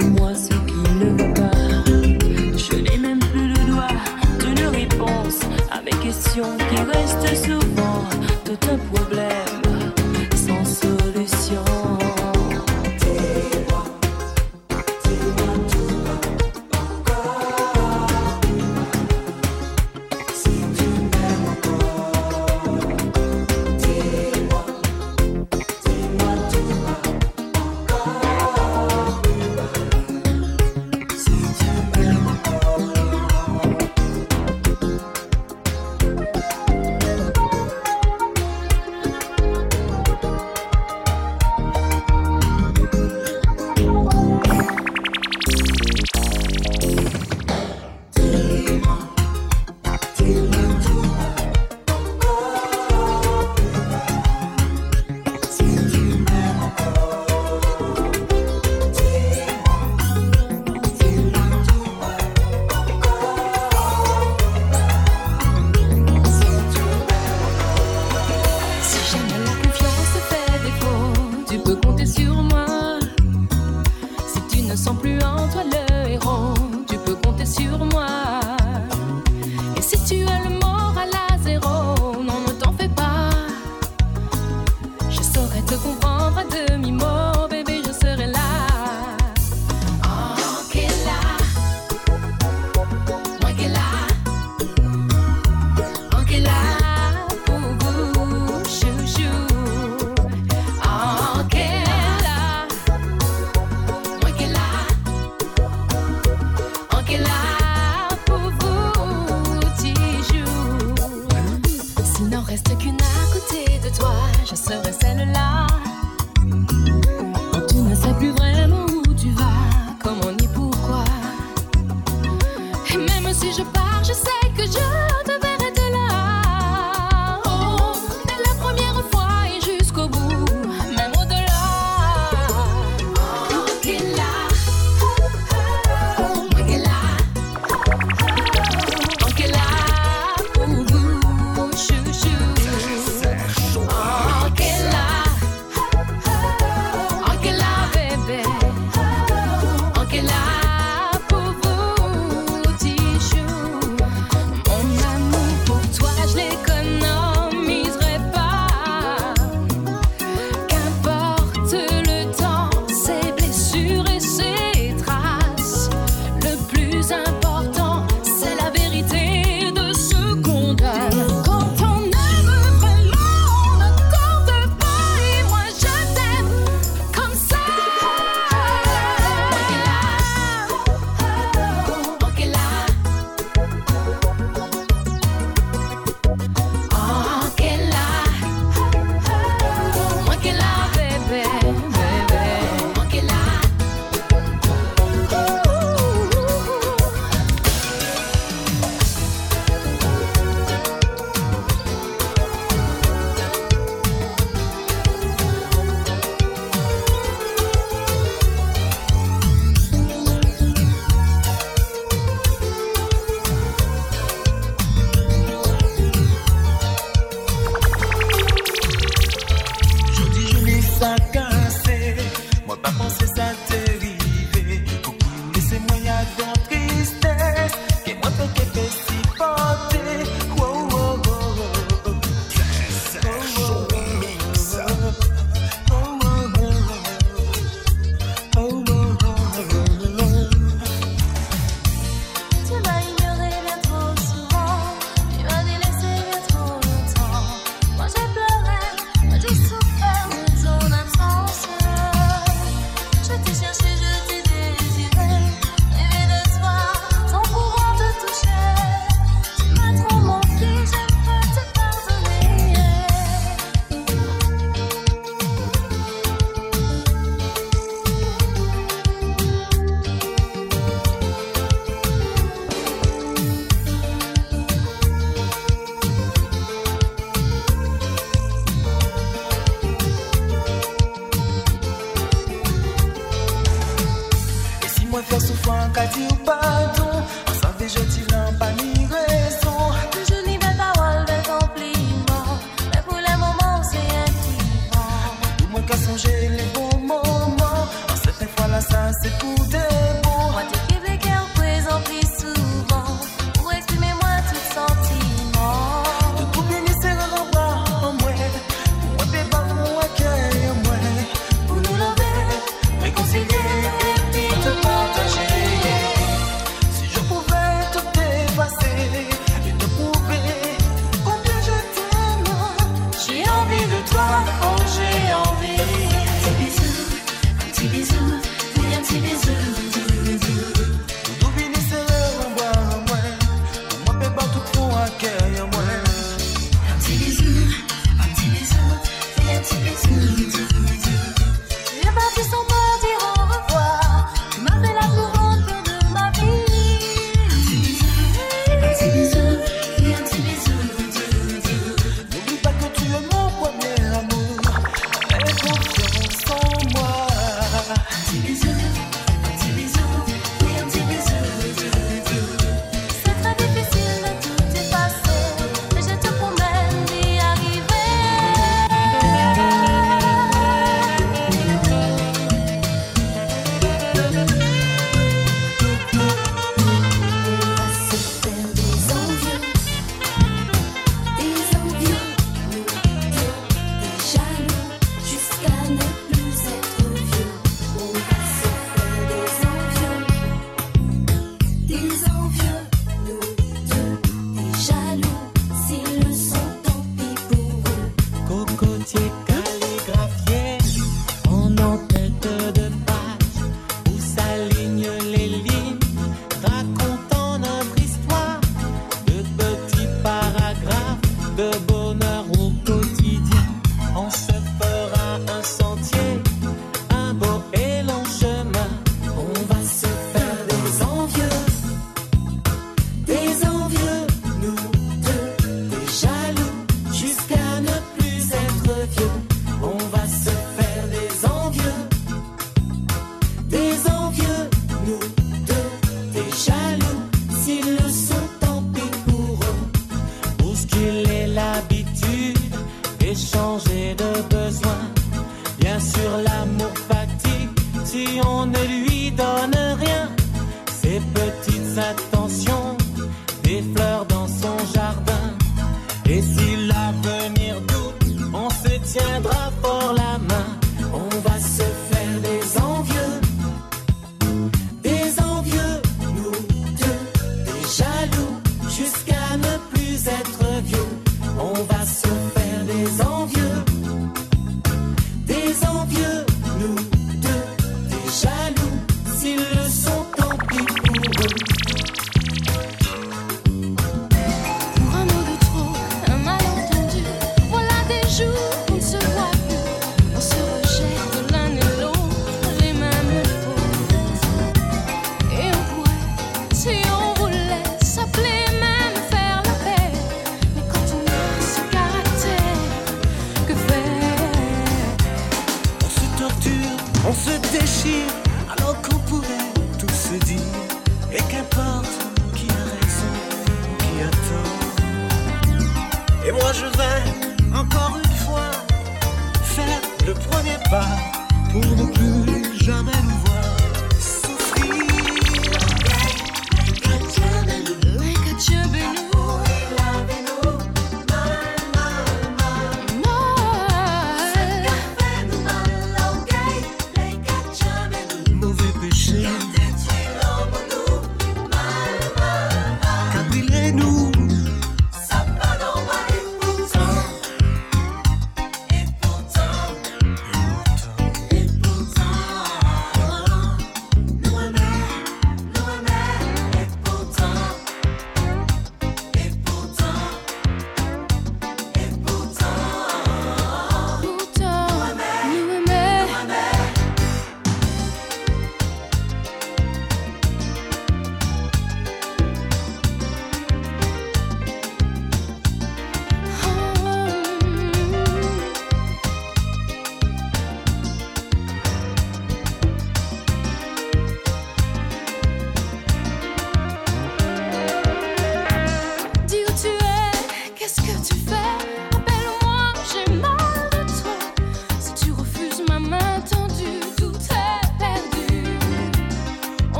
dis-moi ce sur moi. Si tu ne sens plus en toi le héros, tu peux compter sur moi.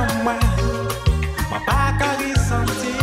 an mwen Mwen pa ka risanti.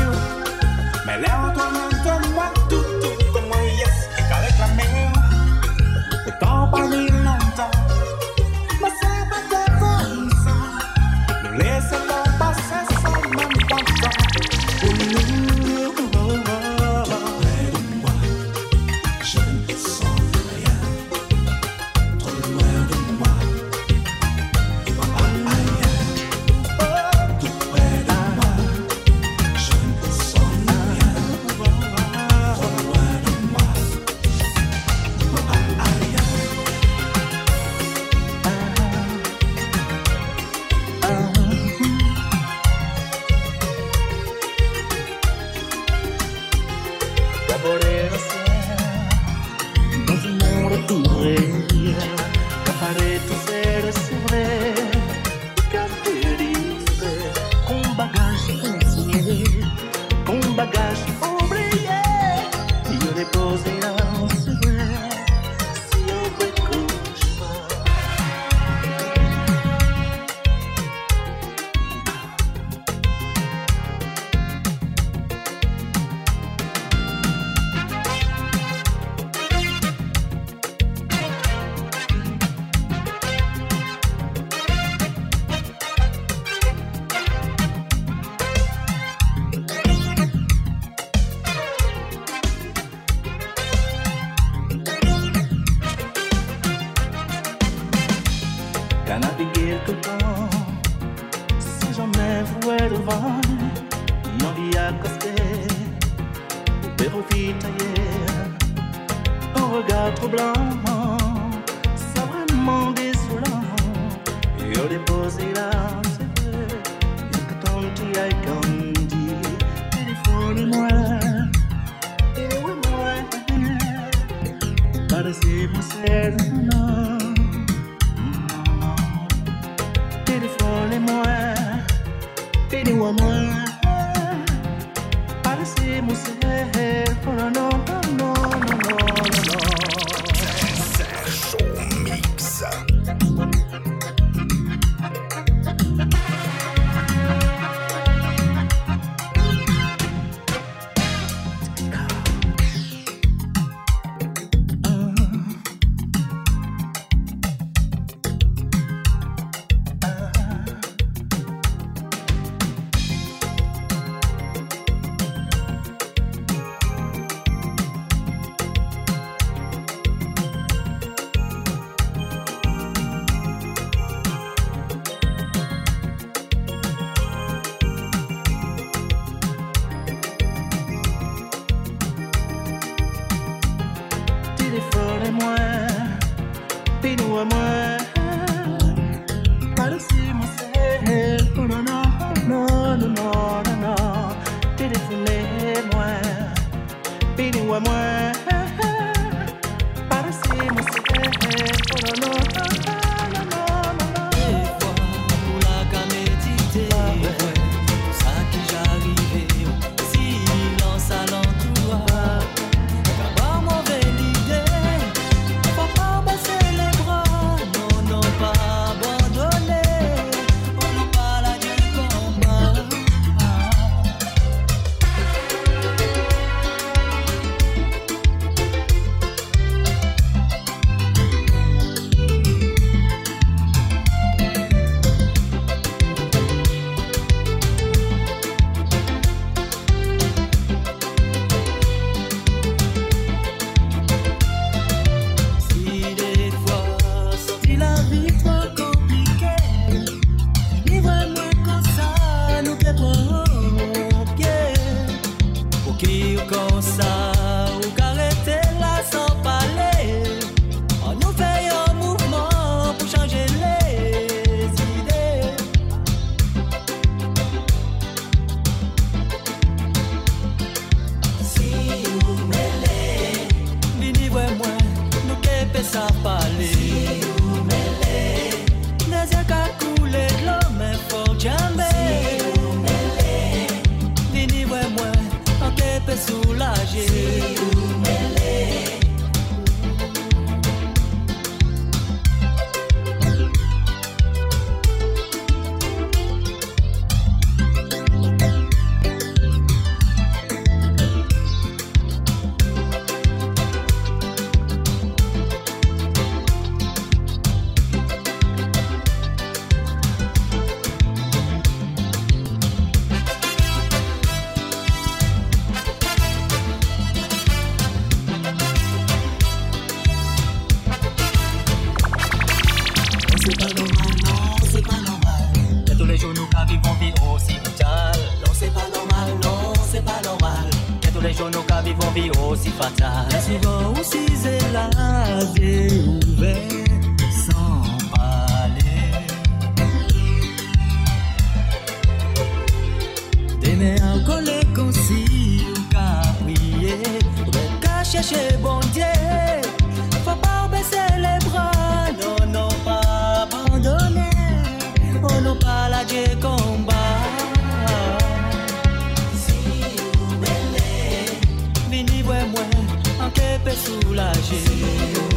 Soulager.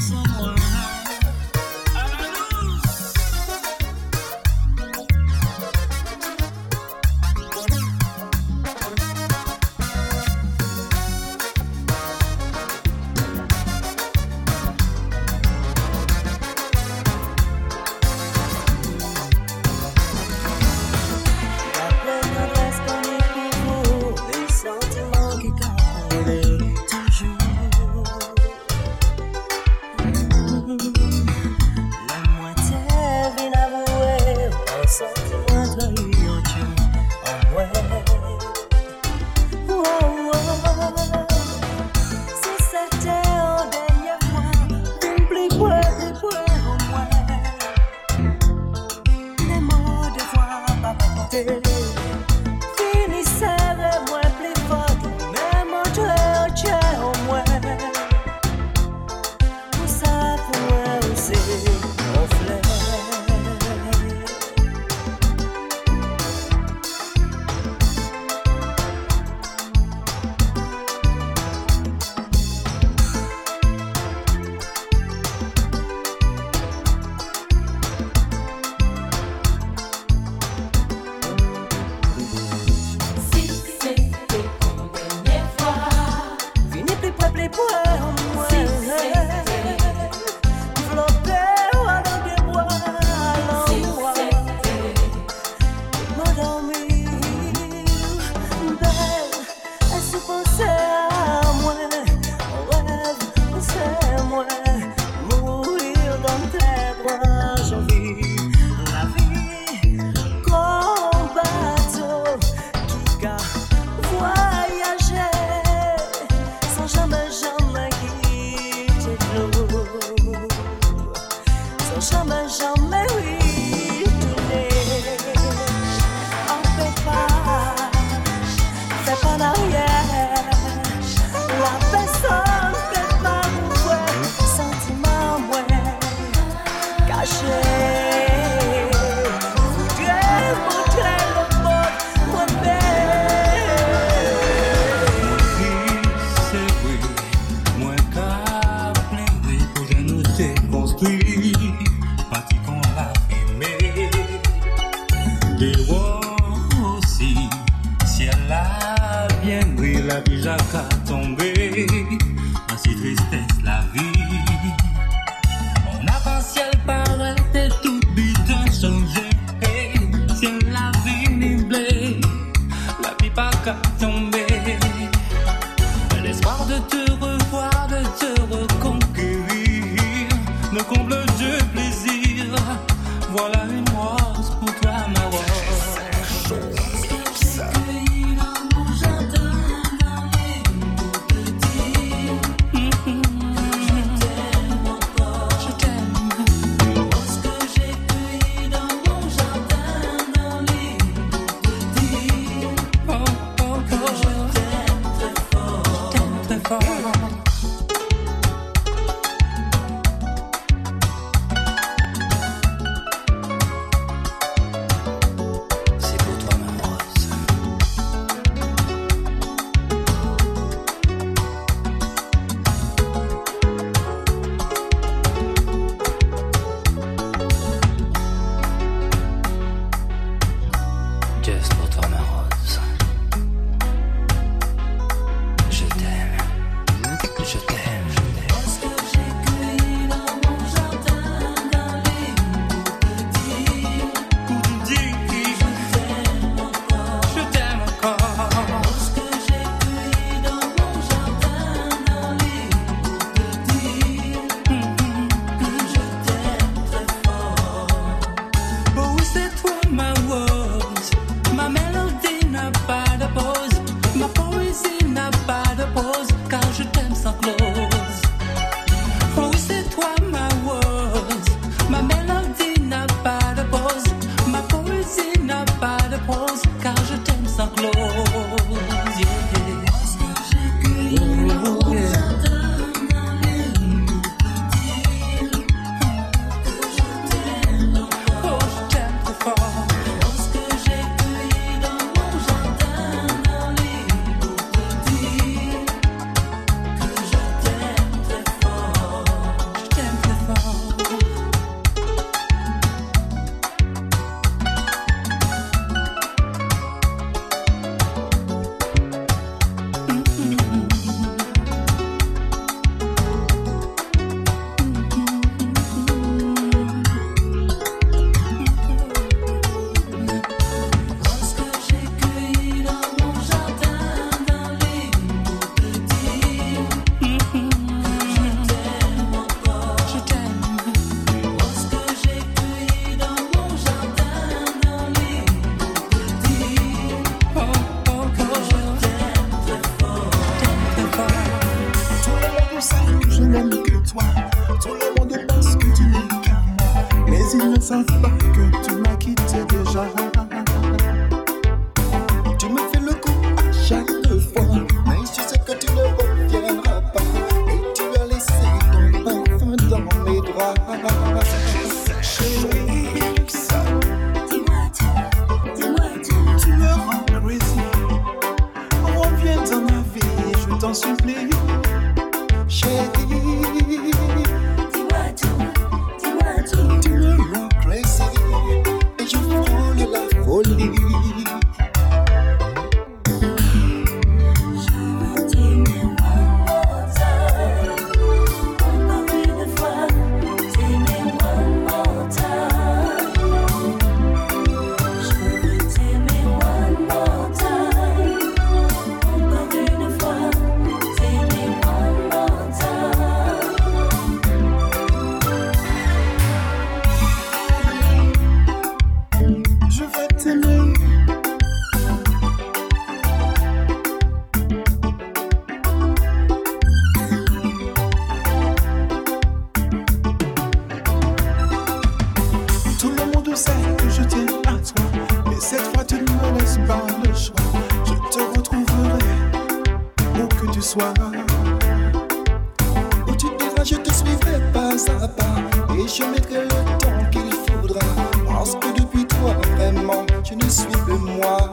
someone ba ba ba Où tu diras, je te suivrai pas à pas. Et je mettrai le temps qu'il faudra. Parce que depuis toi, vraiment, je ne suis que moi.